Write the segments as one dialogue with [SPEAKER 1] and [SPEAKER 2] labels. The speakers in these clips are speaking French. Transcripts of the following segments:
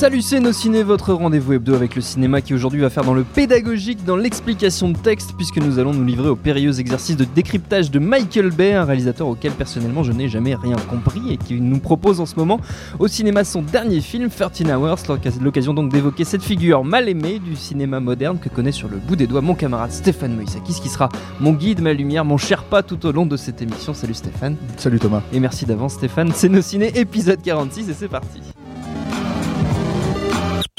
[SPEAKER 1] Salut, c'est Nos Ciné, votre rendez-vous hebdo avec le cinéma qui aujourd'hui va faire dans le pédagogique, dans l'explication de texte, puisque nous allons nous livrer au périlleux exercice de décryptage de Michael Bay, un réalisateur auquel personnellement je n'ai jamais rien compris et qui nous propose en ce moment au cinéma son dernier film, 13 Hours, l'occasion donc d'évoquer cette figure mal aimée du cinéma moderne que connaît sur le bout des doigts mon camarade Stéphane Moïsakis, qui sera mon guide, ma lumière, mon pas tout au long de cette émission. Salut Stéphane.
[SPEAKER 2] Salut Thomas.
[SPEAKER 1] Et merci d'avance Stéphane, c'est Nos Ciné, épisode 46 et c'est parti.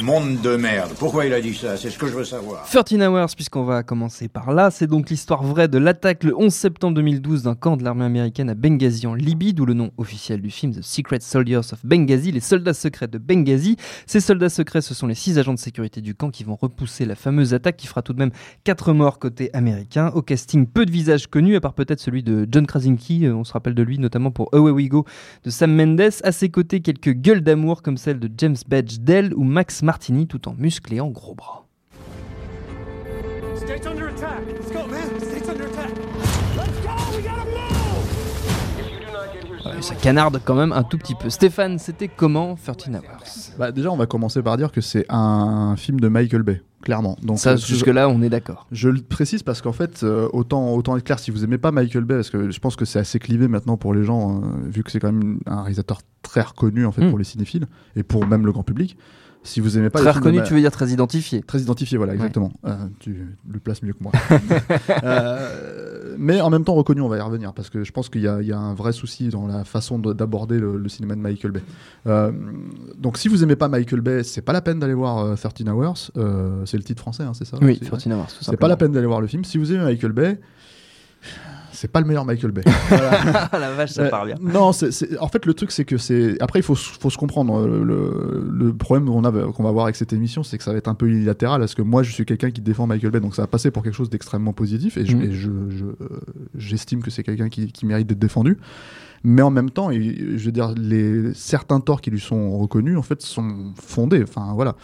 [SPEAKER 3] Monde de merde. Pourquoi il a dit ça? C'est ce que je veux savoir.
[SPEAKER 1] 13 Hours, puisqu'on va commencer par là, c'est donc l'histoire vraie de l'attaque le 11 septembre 2012 d'un camp de l'armée américaine à Benghazi en Libye, d'où le nom officiel du film The Secret Soldiers of Benghazi, les soldats secrets de Benghazi. Ces soldats secrets, ce sont les six agents de sécurité du camp qui vont repousser la fameuse attaque qui fera tout de même 4 morts côté américain. Au casting, peu de visages connus, à part peut-être celui de John Krasinski, euh, on se rappelle de lui notamment pour Away We Go de Sam Mendes. À ses côtés, quelques gueules d'amour comme celle de James Badge Dell ou Max Martini tout en musclé en gros bras. ça canarde quand même un tout petit peu. Stéphane, c'était comment 13 Hours?
[SPEAKER 2] Bah Déjà, on va commencer par dire que c'est un film de Michael Bay, clairement.
[SPEAKER 1] Donc, ça, euh, jusque-là, on est d'accord.
[SPEAKER 2] Je le précise parce qu'en fait, euh, autant, autant être clair, si vous aimez pas Michael Bay, parce que je pense que c'est assez clivé maintenant pour les gens, euh, vu que c'est quand même un réalisateur très reconnu en fait,
[SPEAKER 1] Mm.
[SPEAKER 2] pour les cinéphiles et pour même le grand public. Si vous aimez pas
[SPEAKER 1] Très
[SPEAKER 2] films
[SPEAKER 1] reconnu, tu veux dire très identifié.
[SPEAKER 2] Très identifié, voilà, exactement. Euh, tu le places mieux que moi. Euh, mais en même temps reconnu, on va y revenir, parce que je pense qu'il y, a- il y a un vrai souci dans la façon de- d'aborder le, le cinéma de Michael Bay. Euh, donc si vous aimez pas Michael Bay, c'est pas la peine d'aller voir euh, 13 Hours. C'est le titre français, hein, c'est ça?
[SPEAKER 1] Oui,
[SPEAKER 2] C'est-
[SPEAKER 1] 13 Hours.
[SPEAKER 2] C'est pas la peine d'aller voir le film. Si vous aimez Michael Bay, c'est pas le meilleur Michael Bay.
[SPEAKER 1] Ah la vache, ça
[SPEAKER 2] Euh,
[SPEAKER 1] part bien.
[SPEAKER 2] Non, c'est- c'est- en fait, le truc, c'est que c'est. Après, il faut, faut se comprendre. euh, Le, le problème qu'on a- qu'on va avoir avec cette émission, c'est que ça va être un peu unilatéral. Parce que moi, je suis quelqu'un qui défend Michael Bay, donc ça va passer pour quelque chose d'extrêmement positif. Et je-
[SPEAKER 1] Mhm.
[SPEAKER 2] et je- je, euh, j'estime que c'est quelqu'un qui, qui mérite d'être défendu. Mais en même temps, il- je veux dire, les, certains torts qui lui sont reconnus, en fait, sont fondés. Enfin, voilà.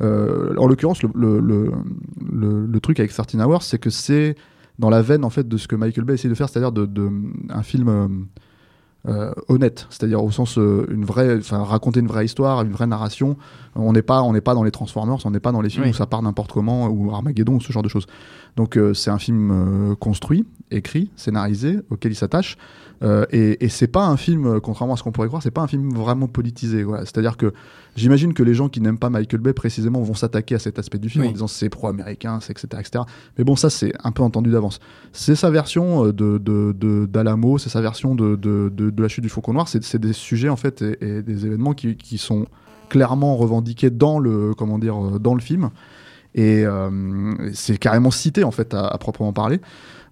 [SPEAKER 2] Euh, en l'occurrence, le, le, le, le- le truc avec 13 Hours, c'est que c'est dans la veine, en fait, de ce que Michael Bay essaie de faire, c'est-à-dire de, de- un film. Euh, honnête, c'est-à-dire au sens euh, une vraie, enfin raconter une vraie histoire, une vraie narration. On n'est pas, on n'est pas dans les Transformers, on n'est pas dans les films
[SPEAKER 1] Oui.
[SPEAKER 2] où ça part n'importe comment ou Armageddon ou ce genre de choses. Donc euh, c'est un film construit, écrit, scénarisé, auquel il s'attache. Et, et c'est pas un film, contrairement à ce qu'on pourrait croire, c'est pas un film vraiment politisé. Voilà. C'est-à-dire que j'imagine que les gens qui n'aiment pas Michael Bay précisément vont s'attaquer à cet aspect du film
[SPEAKER 1] Oui.
[SPEAKER 2] en disant c'est pro-américain, c'est etc., etc. Mais bon, ça c'est un peu entendu d'avance. C'est sa version de de- de- d'Alamo, c'est sa version de, de, de, la chute du Faucon Noir. C'est des sujets en fait et, et des événements qui, qui sont clairement revendiqués dans le comment dire euh, dans le film et euh, c'est carrément cité en fait à, proprement parler.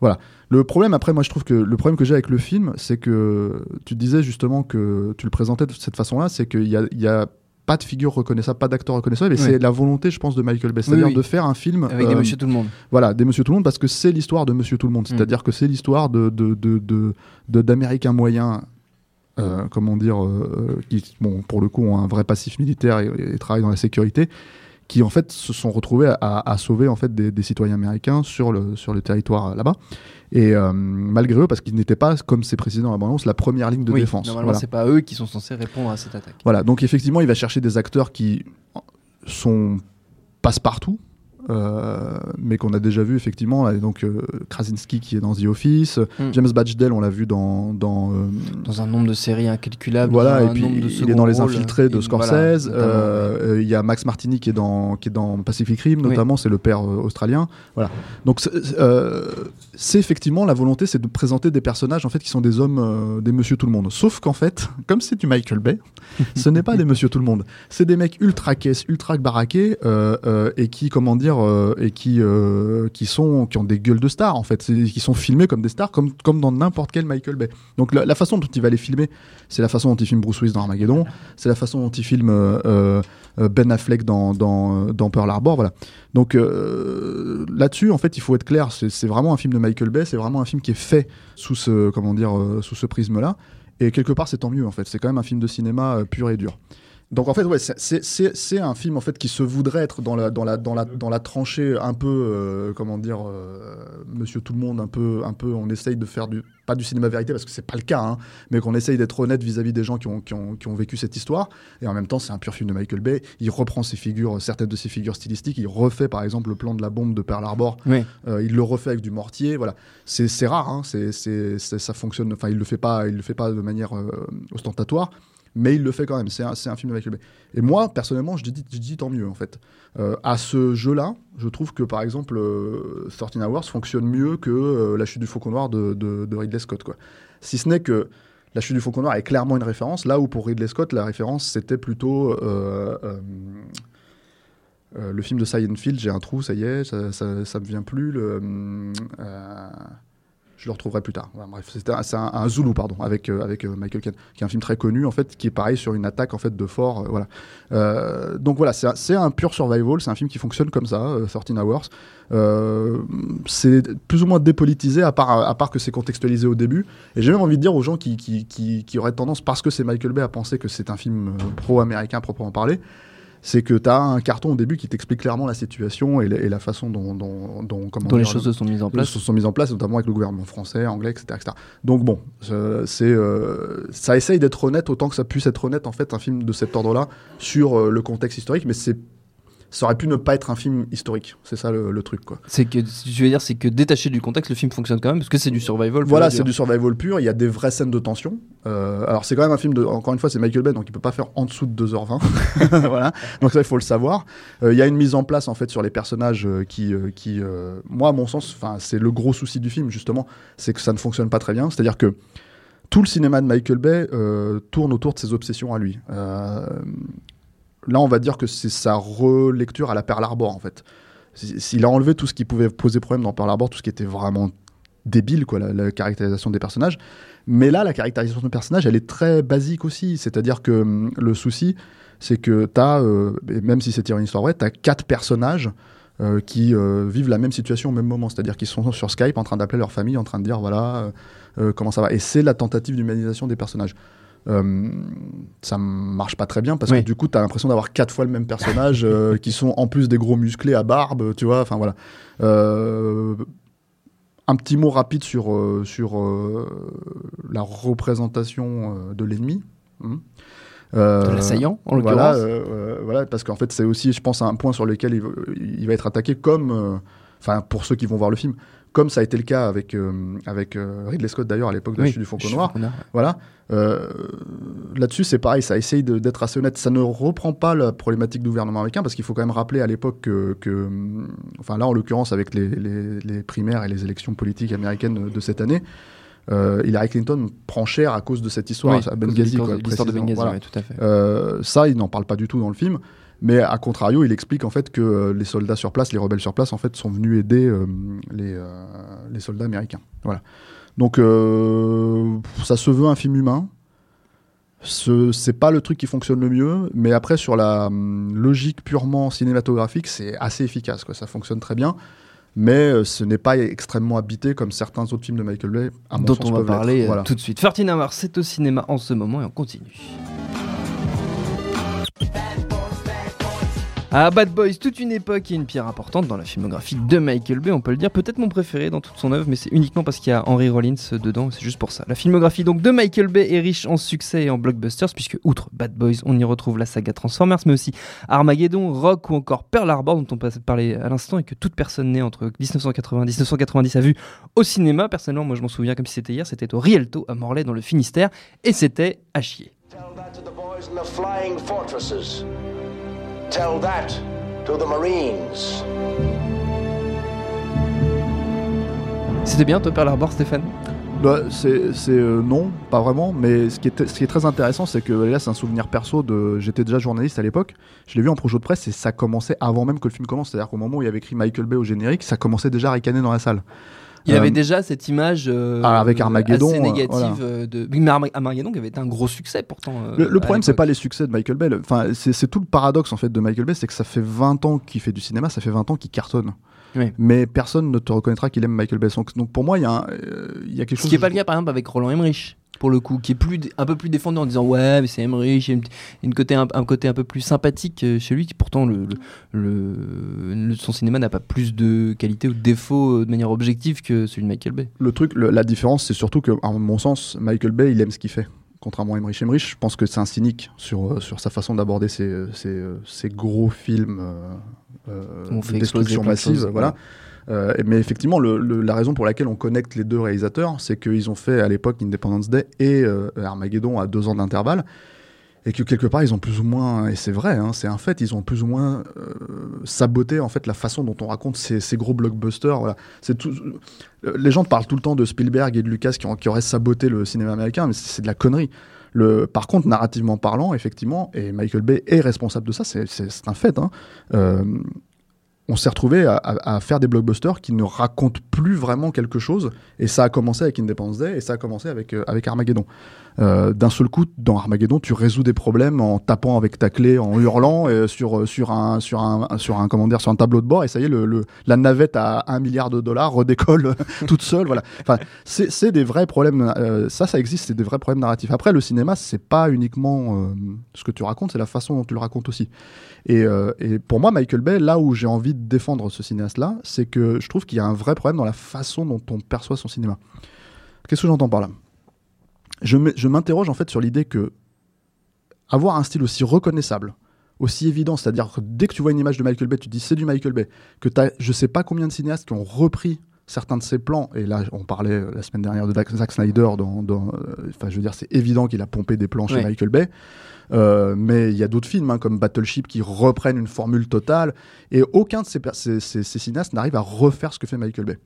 [SPEAKER 2] Voilà. Le problème après, moi je trouve que le problème que j'ai avec le film, c'est que tu disais justement que tu le présentais de cette façon-là, c'est qu'il y y a pas de figure reconnaissable, pas d'acteur reconnaissable, et
[SPEAKER 1] Oui.
[SPEAKER 2] c'est la volonté, je pense, de Michael Bay, c'est-à-dire
[SPEAKER 1] oui.
[SPEAKER 2] de faire un film
[SPEAKER 1] Avec des
[SPEAKER 2] euh,
[SPEAKER 1] Monsieur Tout le Monde.
[SPEAKER 2] voilà, des Monsieur Tout le Monde, parce que c'est l'histoire de Monsieur Tout le Monde.
[SPEAKER 1] Mm.
[SPEAKER 2] C'est-à-dire que c'est l'histoire de, de, de, de- de- d'Américains moyens, euh, comment dire, euh, qui, bon, pour le coup, ont un vrai passif militaire et, et travaillent dans la sécurité, qui en fait se sont retrouvés à, à sauver en fait des, des citoyens américains sur le, sur le territoire euh, là-bas. Et euh, malgré eux, parce qu'ils n'étaient pas, comme c'est précisé dans la bande-annonce, la première ligne de
[SPEAKER 1] oui,
[SPEAKER 2] défense.
[SPEAKER 1] normalement,
[SPEAKER 2] Voilà.
[SPEAKER 1] c'est pas eux qui sont censés répondre à cette attaque.
[SPEAKER 2] Voilà, donc effectivement, il va chercher des acteurs qui sont passe-partout. Euh, mais qu'on a déjà vu effectivement. Là, donc euh, Krasinski qui est dans The Office,
[SPEAKER 1] Mm.
[SPEAKER 2] James Batchdale, on l'a vu dans. dans euh,
[SPEAKER 1] Dans un nombre de séries incalculable.
[SPEAKER 2] voilà, et puis il est dans Les Infiltrés de Scorsese.
[SPEAKER 1] voilà,
[SPEAKER 2] euh, Il y a Max Martini qui est dans, qui est dans Pacific Rim,
[SPEAKER 1] Oui.
[SPEAKER 2] notamment, c'est le père australien. Voilà. Donc c'est effectivement la volonté, c'est de présenter des personnages en fait qui sont des hommes, euh, des Monsieur Tout le Monde. Sauf qu'en fait, comme c'est du Michael Bay, ce n'est pas des Monsieur Tout le Monde. C'est des mecs ultra caisses, ultra baraqués euh, euh, et qui, comment dire, et qui qui sont, qui ont des gueules de stars en fait, qui sont filmés comme des stars, comme comme dans n'importe quel Michael Bay. Donc la, la façon dont il va les filmer, c'est la façon dont il filme Bruce Willis dans Armageddon, c'est la façon dont il filme Ben Affleck dans, dans, dans Pearl Harbor, voilà. Donc euh, là-dessus, en fait, il faut être clair, c'est vraiment un film de Michael Bay, c'est vraiment un film qui est fait sous ce, comment dire, euh, sous ce prisme-là. Et quelque part, c'est tant mieux, en fait. C'est quand même un film de cinéma euh, pur et dur. Donc en fait, ouais, c'est- un film en fait qui se voudrait être dans la dans la dans la dans la tranchée un peu euh, comment dire euh, Monsieur Tout le Monde un peu un peu on essaye de faire du pas du cinéma vérité parce que c'est pas le cas hein, mais qu'on essaye d'être honnête vis-à-vis des gens qui ont, qui, ont, qui ont vécu cette histoire et en même temps c'est un pur film de Michael Bay il reprend ses figures certaines de ses figures stylistiques il refait par exemple le plan de la bombe de Pearl Harbor
[SPEAKER 1] Oui.
[SPEAKER 2] euh, il le refait avec du mortier, voilà. C'est rare, hein, c'est ça fonctionne. Enfin, il le fait pas, il le fait pas de manière ostentatoire, mais il le fait quand même. C'est un, film de Michael Bay. Et moi, personnellement, je dis, tant mieux en fait. Euh, à ce jeu-là, je trouve que par exemple, euh, 13 Hours fonctionne mieux que euh, La Chute du Faucon Noir de, Ridley Scott, quoi. Si ce n'est que La Chute du Faucon Noir est clairement une référence, là où pour Ridley Scott, la référence c'était plutôt euh, euh, le film de Silent Field, j'ai un trou, ça y est, ça, ça, ça me vient plus. Le, je le retrouverai plus tard. Bref, c'est un, Zulu, pardon, avec, euh, avec euh, Michael Caine, qui est un film très connu, en fait, qui est pareil sur une attaque en fait de fort. euh, voilà. Donc voilà, c'est un, pur survival, c'est un film qui fonctionne comme ça, euh, 13 Hours. C'est plus ou moins dépolitisé, à part, à part que c'est contextualisé au début. Et j'ai même envie de dire aux gens qui, qui, qui, qui auraient tendance, parce que c'est Michael Bay, à penser que c'est un film pro-américain proprement parler, c'est que tu as un carton au début qui t'explique clairement la situation et, la- et la façon dont, dont, dont, comment
[SPEAKER 1] Dont les choses se sont mises en place.
[SPEAKER 2] choses sont mises en place, notamment avec le gouvernement français, anglais, etc. etc. Donc bon, c'est, euh, ça essaye d'être honnête autant que ça puisse être honnête, en fait, un film de cet ordre-là, sur euh, le contexte historique, mais c'est, ça aurait pu ne pas être un film historique. C'est ça le, le truc, quoi.
[SPEAKER 1] C'est que, je veux dire, c'est que détaché du contexte, le film fonctionne quand même parce que c'est du survival.
[SPEAKER 2] Voilà, c'est du survival pur. Il y a des vraies scènes de tension. Euh, alors, c'est quand même un film de. Encore une fois, c'est Michael Bay, donc il peut pas faire en dessous de 2h20. voilà. Donc, ça, il faut le savoir. Euh, Il y a une mise en place, en fait, sur les personnages euh, qui. qui moi, à mon sens, enfin, c'est le gros souci du film, justement, c'est que ça ne fonctionne pas très bien. C'est-à-dire que tout le cinéma de Michael Bay euh, tourne autour de ses obsessions à lui. Euh, là, on va dire que c'est sa relecture à la Pearl Harbor, en fait. S'il a enlevé tout ce qui pouvait poser problème dans Pearl Harbor, tout ce qui était vraiment débile, quoi, la, caractérisation des personnages. Mais là, la caractérisation des personnages, elle est très basique aussi. C'est-à-dire que hum, le souci, c'est que tu as, même si c'est tiré une histoire vraie, tu as quatre personnages euh, qui euh, vivent la même situation au même moment. C'est-à-dire qu'ils sont sur Skype en train d'appeler leur famille, en train de dire voilà euh, euh, comment ça va. Et c'est la tentative d'humanisation des personnages. Euh, ça marche pas très bien parce
[SPEAKER 1] Oui.
[SPEAKER 2] que du coup, tu as l'impression d'avoir quatre fois le même personnage euh, qui sont en plus des gros musclés à barbe, tu vois. Enfin voilà. Euh, un petit mot rapide sur, euh, sur la représentation de l'ennemi. Euh,
[SPEAKER 1] De l'assaillant, en
[SPEAKER 2] voilà,
[SPEAKER 1] l'occurrence.
[SPEAKER 2] euh, voilà, parce qu'en fait, c'est aussi, je pense, un point sur lequel il, va- il va être attaqué, comme, enfin, pour ceux qui vont voir le film, comme ça a été le cas avec, euh, avec euh, Ridley Scott d'ailleurs à l'époque de la
[SPEAKER 1] Oui,
[SPEAKER 2] chute du Faucon Noir. Voilà. Euh, Là-dessus, c'est pareil, ça essaye d'être assez honnête. Ça ne reprend pas la problématique du gouvernement américain, parce qu'il faut quand même rappeler à l'époque que, que, hum, enfin là, en l'occurrence, avec les, les- les primaires et les élections politiques américaines de cette année, euh, Hillary Clinton prend cher à cause de cette histoire
[SPEAKER 1] Oui,
[SPEAKER 2] à Benghazi.
[SPEAKER 1] l'histoire de-. Benghazi,
[SPEAKER 2] Voilà.
[SPEAKER 1] ouais, tout à fait.
[SPEAKER 2] Euh, ça, il n'en parle pas du tout dans le film. Mais à contrario, il explique en fait que euh, les soldats sur place, les rebelles sur place, en fait, sont venus aider euh, les, euh, les soldats américains. Voilà. Donc, ça se veut un film humain. Ce c'est pas le truc qui fonctionne le mieux, mais après sur la hum, logique purement cinématographique, c'est assez efficace. Quoi. Ça fonctionne très bien, mais euh, ce n'est pas extrêmement habité comme certains autres films de Michael Bay. À mon
[SPEAKER 1] dont
[SPEAKER 2] sens,
[SPEAKER 1] on va parler
[SPEAKER 2] Voilà.
[SPEAKER 1] tout de suite. 13 Hours, c'est au cinéma en ce moment et on continue. Ah, Bad Boys, toute une époque et une pierre importante dans la filmographie de Michael Bay, on peut le dire. Peut-être mon préféré dans toute son œuvre, mais c'est uniquement parce qu'il y a Henry Rollins dedans, c'est juste pour ça. La filmographie donc de Michael Bay est riche en succès et en blockbusters, puisque outre Bad Boys, on y retrouve la saga Transformers, mais aussi Armageddon, Rock ou encore Pearl Harbor, dont on parler à l'instant, et que toute personne née entre 1980 et 1990 a vu au cinéma. Personnellement, moi je m'en souviens comme si c'était hier, c'était au Rialto à Morlaix dans le Finistère, et c'était à chier.
[SPEAKER 4] Tell that to the Marines.
[SPEAKER 1] C'était bien, toi, Pearl Harbor, Stéphane?
[SPEAKER 2] Bah, c'est c'est, euh, non, pas vraiment. Mais ce qui est, ce qui est très intéressant, c'est que là, c'est un souvenir perso de. J'étais déjà journaliste à l'époque. Je l'ai vu en projet de presse et ça commençait avant même que le film commence. C'est-à-dire qu'au moment où il y avait écrit Michael Bay au générique, ça commençait déjà à ricaner dans la salle.
[SPEAKER 1] Il y
[SPEAKER 2] Euh,
[SPEAKER 1] avait déjà cette image euh,
[SPEAKER 2] ah, avec Armageddon,
[SPEAKER 1] assez
[SPEAKER 2] euh,
[SPEAKER 1] négative
[SPEAKER 2] voilà.
[SPEAKER 1] de mais Arma- Armageddon qui avait été un gros succès pourtant.
[SPEAKER 2] Le, le problème, c'est pas les succès de Michael Bay. Enfin, c'est tout le paradoxe en fait de Michael Bay, c'est que ça fait 20 ans qu'il fait du cinéma, ça fait 20 ans qu'il cartonne.
[SPEAKER 1] Oui.
[SPEAKER 2] Mais personne ne te reconnaîtra qu'il aime Michael Bay. Donc, pour moi, il y, a un- euh, il y a quelque
[SPEAKER 1] Ce
[SPEAKER 2] chose.
[SPEAKER 1] qui n'est pas le cas par exemple avec Roland Emmerich pour le coup, qui est plus un peu plus défendu en disant ouais mais c'est Emmerich, il y a une, côté un, un côté un peu plus sympathique euh, chez lui qui pourtant le, le, le- le- son cinéma n'a pas plus de qualité ou de défaut euh, de manière objective que celui de Michael Bay.
[SPEAKER 2] Le truc, le- la différence, c'est surtout que, à mon sens, Michael Bay, il aime ce qu'il fait. Contrairement à Emmerich. Emmerich, je pense que c'est un cynique sur, euh, sur sa façon d'aborder ces, ces, ces gros films euh, de destruction massive. voilà. Euh, mais effectivement, la raison pour laquelle on connecte les deux réalisateurs, c'est qu'ils ont fait à l'époque Independence Day et euh, Armageddon à deux ans d'intervalle. Et que quelque part, ils ont plus ou moins, et c'est vrai, hein, c'est un fait, ils ont plus ou moins euh, saboté en fait la façon dont on raconte ces, gros blockbusters. Les gens parlent tout le temps de Spielberg et de Lucas qui, auraient saboté le cinéma américain, mais c'est de la connerie. Par contre, narrativement parlant, effectivement, et Michael Bay est responsable de ça, c'est- un fait. hein, on s'est retrouvé à, faire des blockbusters qui ne racontent plus vraiment quelque chose, et ça a commencé avec Independence Day, et ça a commencé avec, euh, Armageddon. Euh, D'un seul coup, dans Armageddon, tu résous des problèmes en tapant avec ta clé, en hurlant euh, sur, sur, un, sur, un, sur, un, sur un tableau de bord, et ça y est, la navette à un milliard de dollars redécolle toute seule. Voilà. Enfin, c'est des vrais problèmes. ça, ça existe, c'est des vrais problèmes narratifs. Après, le cinéma, c'est pas uniquement ce que tu racontes, c'est la façon dont tu le racontes aussi. Et, euh, et pour moi, Michael Bay, là où j'ai envie de défendre ce cinéaste-là, c'est que je trouve qu'il y a un vrai problème dans la façon dont on perçoit son cinéma. Qu'est-ce que j'entends par là? Je m'interroge en fait sur l'idée que avoir un style aussi reconnaissable, aussi évident, c'est-à-dire que dès que tu vois une image de Michael Bay, tu dis c'est du Michael Bay, que as je sais pas combien de cinéastes qui ont repris certains de ses plans, et là on parlait la semaine dernière de Zack Snyder, dans, dans, euh, je veux dire c'est évident qu'il a pompé des plans chez
[SPEAKER 1] Ouais.
[SPEAKER 2] Michael Bay, Euh, mais il y a d'autres films hein, comme Battleship qui reprennent une formule totale, et aucun de ces, per- ces, ces- ces cinéastes n'arrive à refaire ce que fait Michael Bay.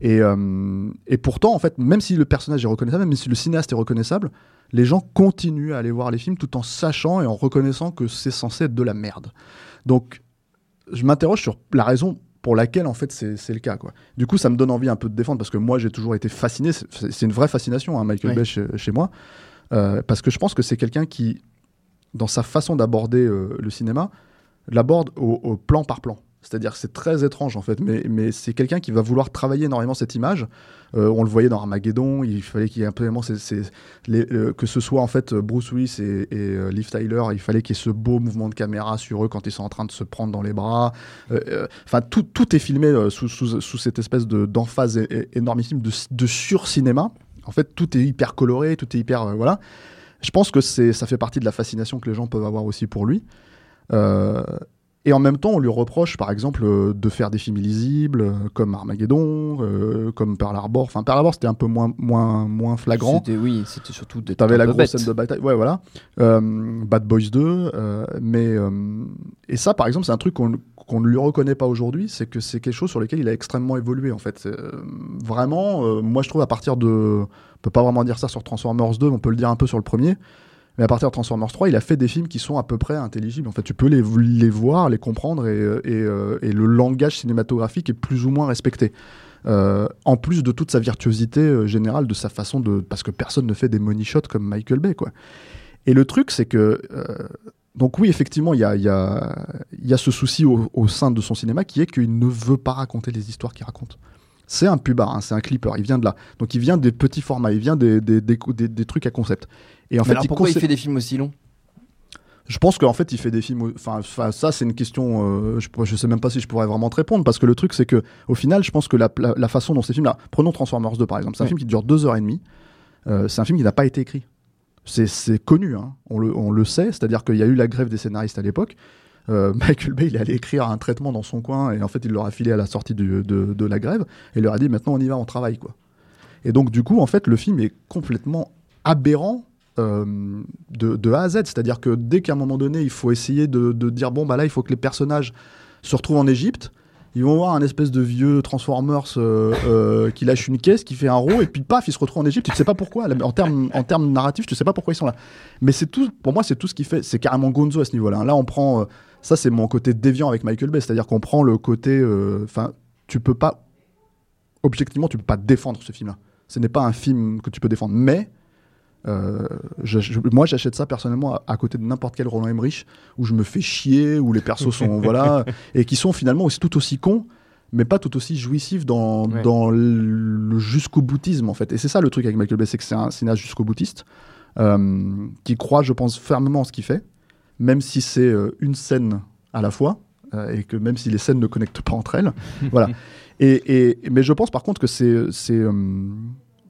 [SPEAKER 2] Et, euh, et pourtant, en fait, même si le personnage est reconnaissable, même si le cinéaste est reconnaissable, les gens continuent à aller voir les films tout en sachant et en reconnaissant que c'est censé être de la merde. Donc, je m'interroge sur la raison pour laquelle, en fait, c'est le cas. Quoi. Du coup, ça me donne envie un peu de défendre parce que moi, j'ai toujours été fasciné. C'est c'est une vraie fascination, hein, Michael
[SPEAKER 1] Oui.
[SPEAKER 2] Bay chez, chez moi. Euh, parce que je pense que c'est quelqu'un qui, dans sa façon d'aborder euh, le cinéma, l'aborde au, au plan par plan. C'est-à-dire c'est très étrange en fait, mais, mais c'est quelqu'un qui va vouloir travailler énormément cette image. Euh, on le voyait dans Armageddon, il fallait qu'il y ait absolument ces- que ce soit en fait Bruce Willis et, et, euh, Liv Tyler, il fallait qu'il y ait ce beau mouvement de caméra sur eux quand ils sont en train de se prendre dans les bras. Euh, Enfin, tout, tout est filmé sous, sous, sous cette espèce de- d'emphase énormissime de, de sur-cinéma. En fait, tout est hyper coloré, tout est hyper. voilà. Je pense que ça fait partie de la fascination que les gens peuvent avoir aussi pour lui. Et en même temps, on lui reproche, par exemple, euh, de faire des films illisibles, euh, comme Armageddon, euh, comme Pearl Harbor. Enfin, Pearl Harbor, c'était un peu moins, moins, moins flagrant.
[SPEAKER 1] C'était oui, c'était surtout d'être
[SPEAKER 2] T'avais la grosse
[SPEAKER 1] bête.
[SPEAKER 2] scène de bataille. Ouais, voilà. Euh, Bad Boys 2. euh, mais, et ça, par exemple, c'est un truc qu'on qu'on ne lui reconnaît pas aujourd'hui. C'est que c'est quelque chose sur lequel il a extrêmement évolué, en fait. Vraiment, moi, je trouve à partir de. On peut pas vraiment dire ça sur Transformers 2, mais on peut le dire un peu sur le premier. Mais à partir de Transformers 3, il a fait des films qui sont à peu près intelligibles. En fait, tu peux les, les voir, les comprendre, et, euh, euh, et le langage cinématographique est plus ou moins respecté. Euh, en plus de toute sa virtuosité générale, de sa façon de. Parce que personne ne fait des money shots comme Michael Bay, quoi. Et le truc, c'est que. donc, oui, effectivement, il y a, y, a, y a ce souci au sein de son cinéma qui est qu'il ne veut pas raconter les histoires qu'il raconte. C'est un pubard, hein, c'est un clipper, il vient de là. Donc, il vient des petits formats, il vient des, des, des, trucs à concept. Et en
[SPEAKER 1] Mais
[SPEAKER 2] fait,
[SPEAKER 1] alors
[SPEAKER 2] il
[SPEAKER 1] pourquoi il fait des films aussi longs?
[SPEAKER 2] Je pense qu'en fait, il fait des films. Enfin, ça, c'est une question. euh, je, je sais même pas si je pourrais vraiment te répondre parce que le truc, c'est que au final, je pense que la, la- la façon dont ces films-là. Prenons Transformers 2 par exemple. C'est un
[SPEAKER 1] Ouais.
[SPEAKER 2] film qui dure deux heures et demie. Euh, c'est un film qui n'a pas été écrit. C'est- C'est connu, hein. on, le, on le sait. C'est-à-dire qu'il y a eu la grève des scénaristes à l'époque. Euh, Michael Bay, il allait écrire un traitement dans son coin et en fait, il leur a filé à la sortie de, la grève et il leur a dit maintenant on y va, on travaille quoi. Et donc, du coup, en fait, le film est complètement aberrant euh, de, de A à Z. C'est-à-dire que dès qu'à un moment donné, il faut essayer de, de dire bon, bah là, il faut que les personnages se retrouvent en Égypte. Ils vont voir un espèce de vieux Transformers euh, euh, qui lâche une caisse, qui fait un rond, et puis paf, ils se retrouvent en Égypte. Tu ne sais pas pourquoi. En termes, en termes narratifs, tu ne sais pas pourquoi ils sont là. Mais c'est tout. Pour moi, c'est tout ce qui fait. C'est carrément Gonzo à ce niveau-là. Là, on prend. euh, ça, c'est mon côté déviant avec Michael Bay. C'est-à-dire qu'on prend le côté. Enfin, tu peux pas. Objectivement, tu peux pas défendre ce film-là. Ce n'est pas un film que tu peux défendre. Mais euh, je- je- moi, j'achète ça personnellement à, à côté de n'importe quel Roland Emmerich où je me fais chier, où les persos sont voilà, et qui sont finalement aussi tout aussi cons, mais pas tout aussi jouissifs dans,
[SPEAKER 1] Ouais.
[SPEAKER 2] dans le jusqu'au boutisme en fait. Et c'est ça le truc avec Michael Bay, c'est que c'est un cinéaste jusqu'au boutiste euh, qui croit, je pense, fermement en ce qu'il fait, même si c'est euh, une scène à la fois. et que même si les scènes ne connectent pas entre elles, voilà. Et, et- mais je pense par contre que c'est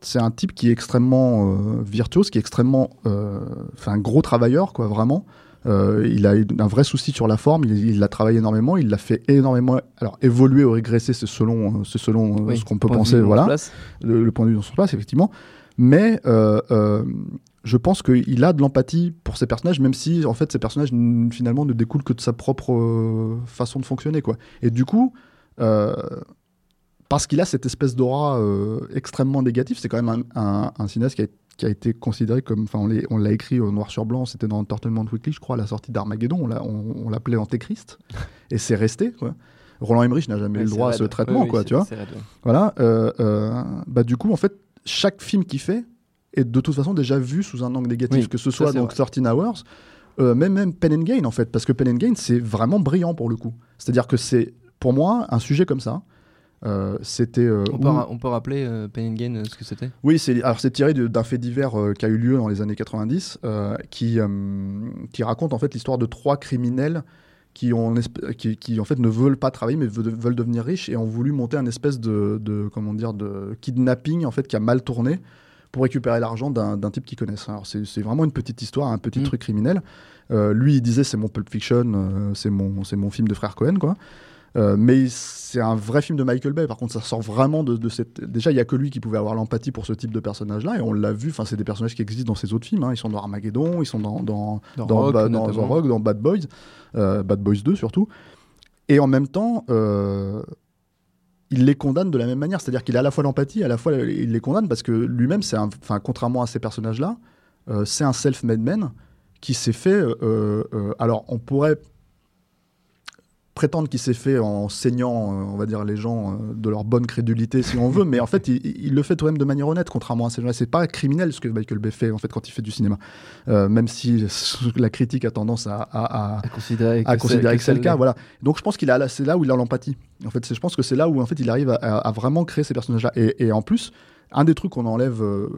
[SPEAKER 2] c'est un type qui est extrêmement euh, virtuose, qui est extrêmement, euh, enfin, un gros travailleur, quoi, vraiment. Euh, il a un vrai souci sur la forme, il, l'a travaillé énormément, il l'a fait énormément. Alors, évoluer ou régresser, c'est selon, selon
[SPEAKER 1] Oui,
[SPEAKER 2] ce qu'on peut penser, voilà, le, le point de vue dans son place, effectivement. Mais je pense qu'il a de l'empathie pour ses personnages, même si, en fait, ces personnages, finalement, ne découlent que de sa propre euh, façon de fonctionner, quoi. Et du coup, euh, parce qu'il a cette espèce d'aura euh, extrêmement négative. C'est quand même un, un- un cinéaste qui a, qui a été considéré comme. Enfin, on l'a écrit au noir sur blanc, c'était dans Entertainment Weekly, je crois, à la sortie d'Armageddon. On l'a- On, on l'appelait Antéchrist. et c'est resté, quoi. Roland Emmerich n'a jamais eu le droit à ce traitement,
[SPEAKER 1] oui,
[SPEAKER 2] quoi, tu vois.
[SPEAKER 1] c'est raide, ouais.
[SPEAKER 2] Voilà. euh, euh, bah, du coup, en fait, chaque film qu'il fait est de toute façon déjà vu sous un angle négatif,
[SPEAKER 1] Oui,
[SPEAKER 2] que ce soit donc
[SPEAKER 1] vrai.
[SPEAKER 2] 13 Hours, euh, même, même Pen and Gain, en fait, parce que Pen and Gain, c'est vraiment brillant pour le coup. C'est-à-dire que c'est, pour moi, un sujet comme ça. Euh, c'était. euh,
[SPEAKER 1] On peut,
[SPEAKER 2] où-
[SPEAKER 1] ra- on peut rappeler euh, Pain and Gain euh, ce que c'était?
[SPEAKER 2] Oui, c'est alors c'est tiré d'un fait divers qui a eu lieu dans les années 90, euh, qui qui raconte en fait l'histoire de trois criminels qui ont qui, qui, en fait ne veulent pas travailler mais veulent, devenir riches et ont voulu monter un espèce de, de comment dire de kidnapping en fait qui a mal tourné pour récupérer l'argent d'un d'un type qu'ils connaissent. Alors c'est c'est vraiment une petite histoire, un petit
[SPEAKER 1] Mm.
[SPEAKER 2] truc criminel. Lui, il disait c'est mon Pulp Fiction, c'est mon c'est mon film de frère Cohen quoi. Euh, mais c'est un vrai film de Michael Bay. Par contre, ça sort vraiment de, de cette. Déjà, il y a que lui qui pouvait avoir l'empathie pour ce type de personnage-là, et on l'a vu. Enfin, c'est des personnages qui existent dans ses autres films. hein. Ils sont dans Armageddon, ils sont dans dans
[SPEAKER 1] Dans
[SPEAKER 2] dans,
[SPEAKER 1] Rock,
[SPEAKER 2] Ba- dans Rock, Bad Boys, euh, Bad Boys 2 surtout. Et en même temps, euh, il les condamne de la même manière. C'est-à-dire qu'il a à la fois l'empathie, à la fois il les condamne parce que lui-même, c'est enfin, contrairement à ces personnages-là, euh, c'est un self-made man qui s'est fait. euh, euh, alors, on pourrait prétendre qu'il s'est fait en saignant, euh, on va dire, les gens euh, de leur bonne crédulité, si on veut, mais en fait, il, il le fait tout de même de manière honnête, contrairement à ces gens-là. C'est pas criminel ce que Michael Bay fait, en fait, quand il fait du cinéma. Euh, même si la critique a tendance à- à- à,
[SPEAKER 1] À considérer
[SPEAKER 2] à considérer que c'est le cas. Voilà. Donc je pense qu'il a, c'est là où il a l'empathie. En fait, c'est- je pense que c'est là où en fait il arrive à, vraiment créer ces personnages-là. Et, et en plus, un des trucs qu'on enlève euh,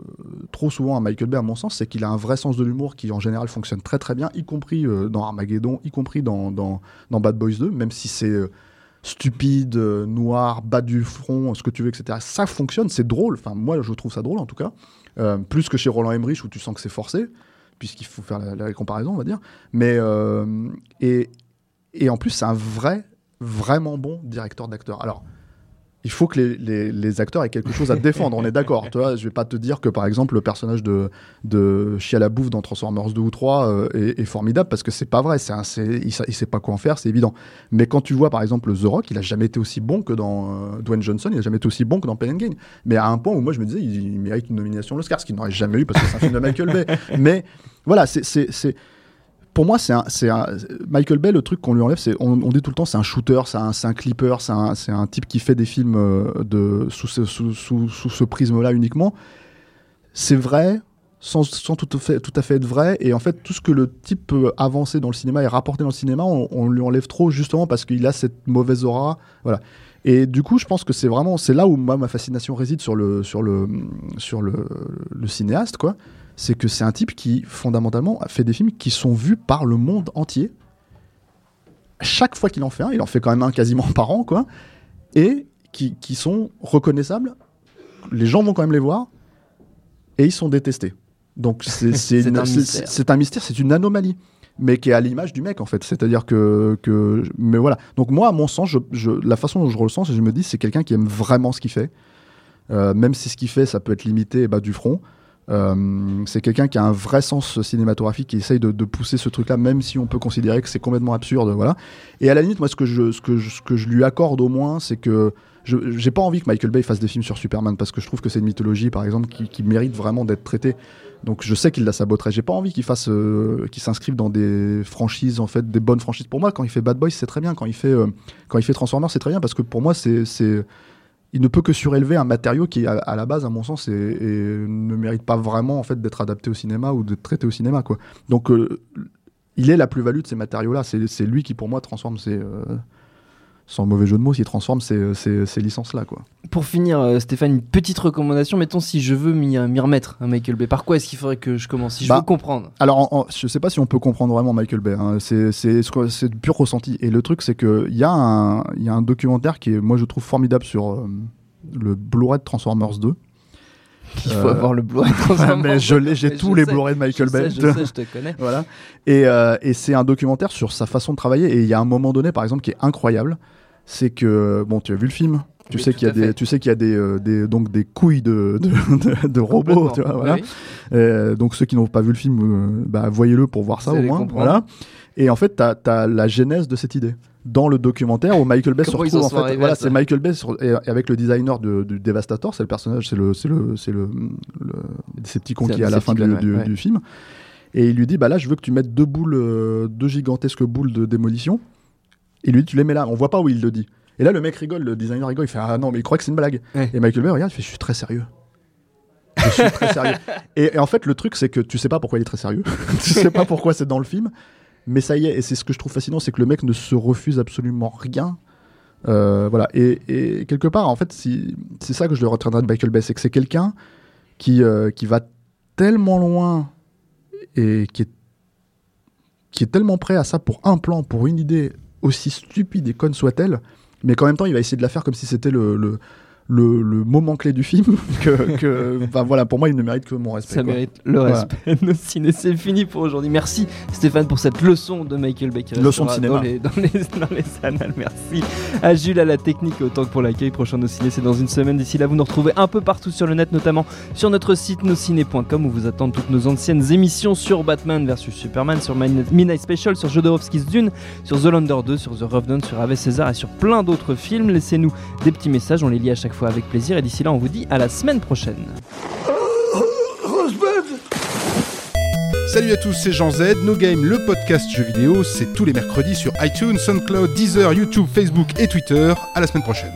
[SPEAKER 2] trop souvent à Michael Bay, à mon sens, c'est qu'il a un vrai sens de l'humour qui en général fonctionne très très bien, y compris euh, dans Armageddon, y compris dans, dans, Bad Boys 2, même si c'est euh, stupide, noir, bas du front, ce que tu veux, etc. Ça fonctionne, c'est drôle. Enfin, moi, je trouve ça drôle en tout cas. Plus que chez Roland Emmerich où tu sens que c'est forcé, puisqu'il faut faire la, la comparaison, on va dire. Mais et, et en plus, c'est un vrai, vraiment bon directeur d'acteur. Alors, il faut que les, acteurs aient quelque chose à défendre, on est d'accord. Tu vois, je vais pas te dire que, par exemple, le personnage de, de Chia la bouffe dans Transformers 2 ou 3 euh, est, formidable, parce que c'est pas vrai. C'est il, il sait pas quoi en faire, c'est évident. Mais quand tu vois, par exemple, The Rock, il a jamais été aussi bon que dans euh, Dwayne Johnson, il a jamais été aussi bon que dans Pen and Gain. Mais à un point où moi, je me disais, il, il mérite une nomination à l'Oscar, ce qu'il n'aurait jamais eu, parce que c'est un film de Michael Bay. Mais voilà, c'est- pour moi, c'est un, un- Michael Bay. Le truc qu'on lui enlève, c'est on, dit tout le temps, c'est un shooter, c'est un, un clipper, c'est un, un type qui fait des films euh, de sous ce, sous, sous- sous ce prisme-là uniquement. C'est vrai, sans, sans tout, à fait, tout à fait être vrai. Et en fait, tout ce que le type peut avancer dans le cinéma et rapporter dans le cinéma, on, on lui enlève trop justement parce qu'il a cette mauvaise aura. Voilà. Et du coup, je pense que c'est vraiment, c'est là où ma fascination réside sur le, sur le, sur le cinéaste, quoi. C'est que c'est un type qui, fondamentalement, a fait des films qui sont vus par le monde entier. Chaque fois qu'il en fait un, il en fait quand même un quasiment par an, quoi, et qui, qui sont reconnaissables. Les gens vont quand même les voir, et ils sont détestés. Donc c'est
[SPEAKER 1] un mystère.
[SPEAKER 2] c'est un mystère, c'est une anomalie, mais qui est à l'image du mec en fait. C'est-à-dire que, que, mais voilà. Donc moi, à mon sens, je, je- la façon dont je le ressens, c'est que je me dis, c'est quelqu'un qui aime vraiment ce qu'il fait, Euh, même si ce qu'il fait, ça peut être limité bah, du front. Euh, c'est quelqu'un qui a un vrai sens cinématographique, qui essaye de, pousser ce truc-là, même si on peut considérer que c'est complètement absurde, voilà. Et à la limite, moi, ce que je, ce que ce que je lui accorde au moins, c'est que j'ai pas envie que Michael Bay fasse des films sur Superman parce que je trouve que c'est une mythologie, par exemple, qui, mérite vraiment d'être traitée. Donc je sais qu'il la saboterait. J'ai pas envie qu'il fasse, euh, qu'il s'inscrive dans des franchises en fait, des bonnes franchises. Pour moi, quand il fait Bad Boys, c'est très bien. Quand il fait, euh, quand il fait Transformers, c'est très bien parce que pour moi, c'est, il ne peut que surélever un matériau qui, à, à la base, à mon sens, ne mérite pas vraiment en fait d'être adapté au cinéma ou d'être traité au cinéma. Donc euh, il est la plus-value de ces matériaux-là. C'est, c'est lui qui, pour moi, transforme ces, euh, sans mauvais jeu de mots, s'il transforme ces, ces, ces licences-là, quoi.
[SPEAKER 1] Pour finir, euh, Stéphane, une petite recommandation. Mettons si je veux m'y euh, remettre, hein, Michael Bay. Par quoi est-ce qu'il faudrait que je commence Si je
[SPEAKER 2] Bah,
[SPEAKER 1] veux comprendre?
[SPEAKER 2] Alors, en- en- je sais pas si on peut comprendre vraiment Michael Bay. hein. C'est du pur ressenti. Et le truc, c'est que il y, a un- y a un documentaire qui est, moi, je trouve formidable sur euh, le Blu-ray de Transformers 2.
[SPEAKER 1] Il faut
[SPEAKER 2] euh,
[SPEAKER 1] avoir le Blu-ray Transformers.
[SPEAKER 2] mais je l'ai, j'ai tous les Blu-ray de Michael
[SPEAKER 1] je
[SPEAKER 2] Bay.
[SPEAKER 1] sais, je sais, je te connais.
[SPEAKER 2] voilà. Et, euh, et c'est un documentaire sur sa façon de travailler. Et il y a un moment donné, par exemple, qui est incroyable. C'est que, bon, tu as vu le film. Tu
[SPEAKER 1] Oui,
[SPEAKER 2] sais qu'il y a
[SPEAKER 1] fait.
[SPEAKER 2] des, tu sais qu'il y a des, euh, des, donc des couilles de, de, de- de robots, tu vois, voilà.
[SPEAKER 1] Oui.
[SPEAKER 2] Euh, donc ceux qui n'ont pas vu le film, euh, bah, voyez-le pour voir ça
[SPEAKER 1] Vous
[SPEAKER 2] au moins.
[SPEAKER 1] comprendre.
[SPEAKER 2] Voilà. Et en fait, tu as, la genèse de cette idée dans le documentaire où Michael Bay se retrouve. En fait, voilà, c'est Michael Bay sur- et, et avec le designer de- du Devastator, c'est le personnage, c'est le, c'est le, c'est le, le Decepticon
[SPEAKER 1] C'est
[SPEAKER 2] qui est à la fin du, du,
[SPEAKER 1] ouais, ouais.
[SPEAKER 2] du film. Et il lui dit, bah là, je veux que tu mettes deux boules, deux gigantesques boules de démolition. Et lui dit, tu les mets là. On voit pas où il le dit. Et là, le mec rigole, le designer rigole, il fait, ah non, mais il croit que c'est une blague.
[SPEAKER 1] Ouais.
[SPEAKER 2] Et Michael Bay regarde, il fait, je suis très sérieux. Je suis très sérieux. Et, et en fait, le truc, c'est que tu sais pas pourquoi il est très sérieux. tu sais pas pourquoi c'est dans le film. Mais ça y est, et c'est ce que je trouve fascinant, c'est que le mec ne se refuse absolument rien. Euh, voilà. Et, et quelque part, en fait, si- c'est ça que je le retiendrai de Michael Bay, c'est que c'est quelqu'un qui, euh, qui va tellement loin et qui est, qui est tellement prêt à ça pour un plan, pour une idée aussi stupide et conne soit-elle, mais qu'en même temps, il va essayer de la faire comme si c'était le, le, le, le moment clé du film. que, que, voilà, pour moi, il ne mérite que mon respect.
[SPEAKER 1] Ça
[SPEAKER 2] quoi.
[SPEAKER 1] mérite le
[SPEAKER 2] Voilà.
[SPEAKER 1] respect. Nos ciné, c'est fini pour aujourd'hui. Merci Stéphane pour cette leçon de Michael Bay.
[SPEAKER 2] Leçon de cinéma.
[SPEAKER 1] Dans les, dans, les, dans les annales. Merci à Jules, à la technique, autant que pour l'accueil. Prochain Nos Ciné, c'est dans une semaine. D'ici là, vous nous retrouvez un peu partout sur le net, notamment sur notre site nosciné.com où vous attendent toutes nos anciennes émissions sur Batman vs Superman, sur Midnight Special, sur Jodorowsky's Dune, sur The Lander 2, sur The Revenant, sur Ave César et sur plein d'autres films. Laissez-nous des petits messages, on les lit à chaque avec plaisir. Et d'ici là, on vous dit à la semaine prochaine.
[SPEAKER 5] Salut à tous, c'est Jean Z. No Game, le podcast jeux vidéo, c'est tous les mercredis sur iTunes, SoundCloud, Deezer, YouTube, Facebook et Twitter. À la semaine prochaine.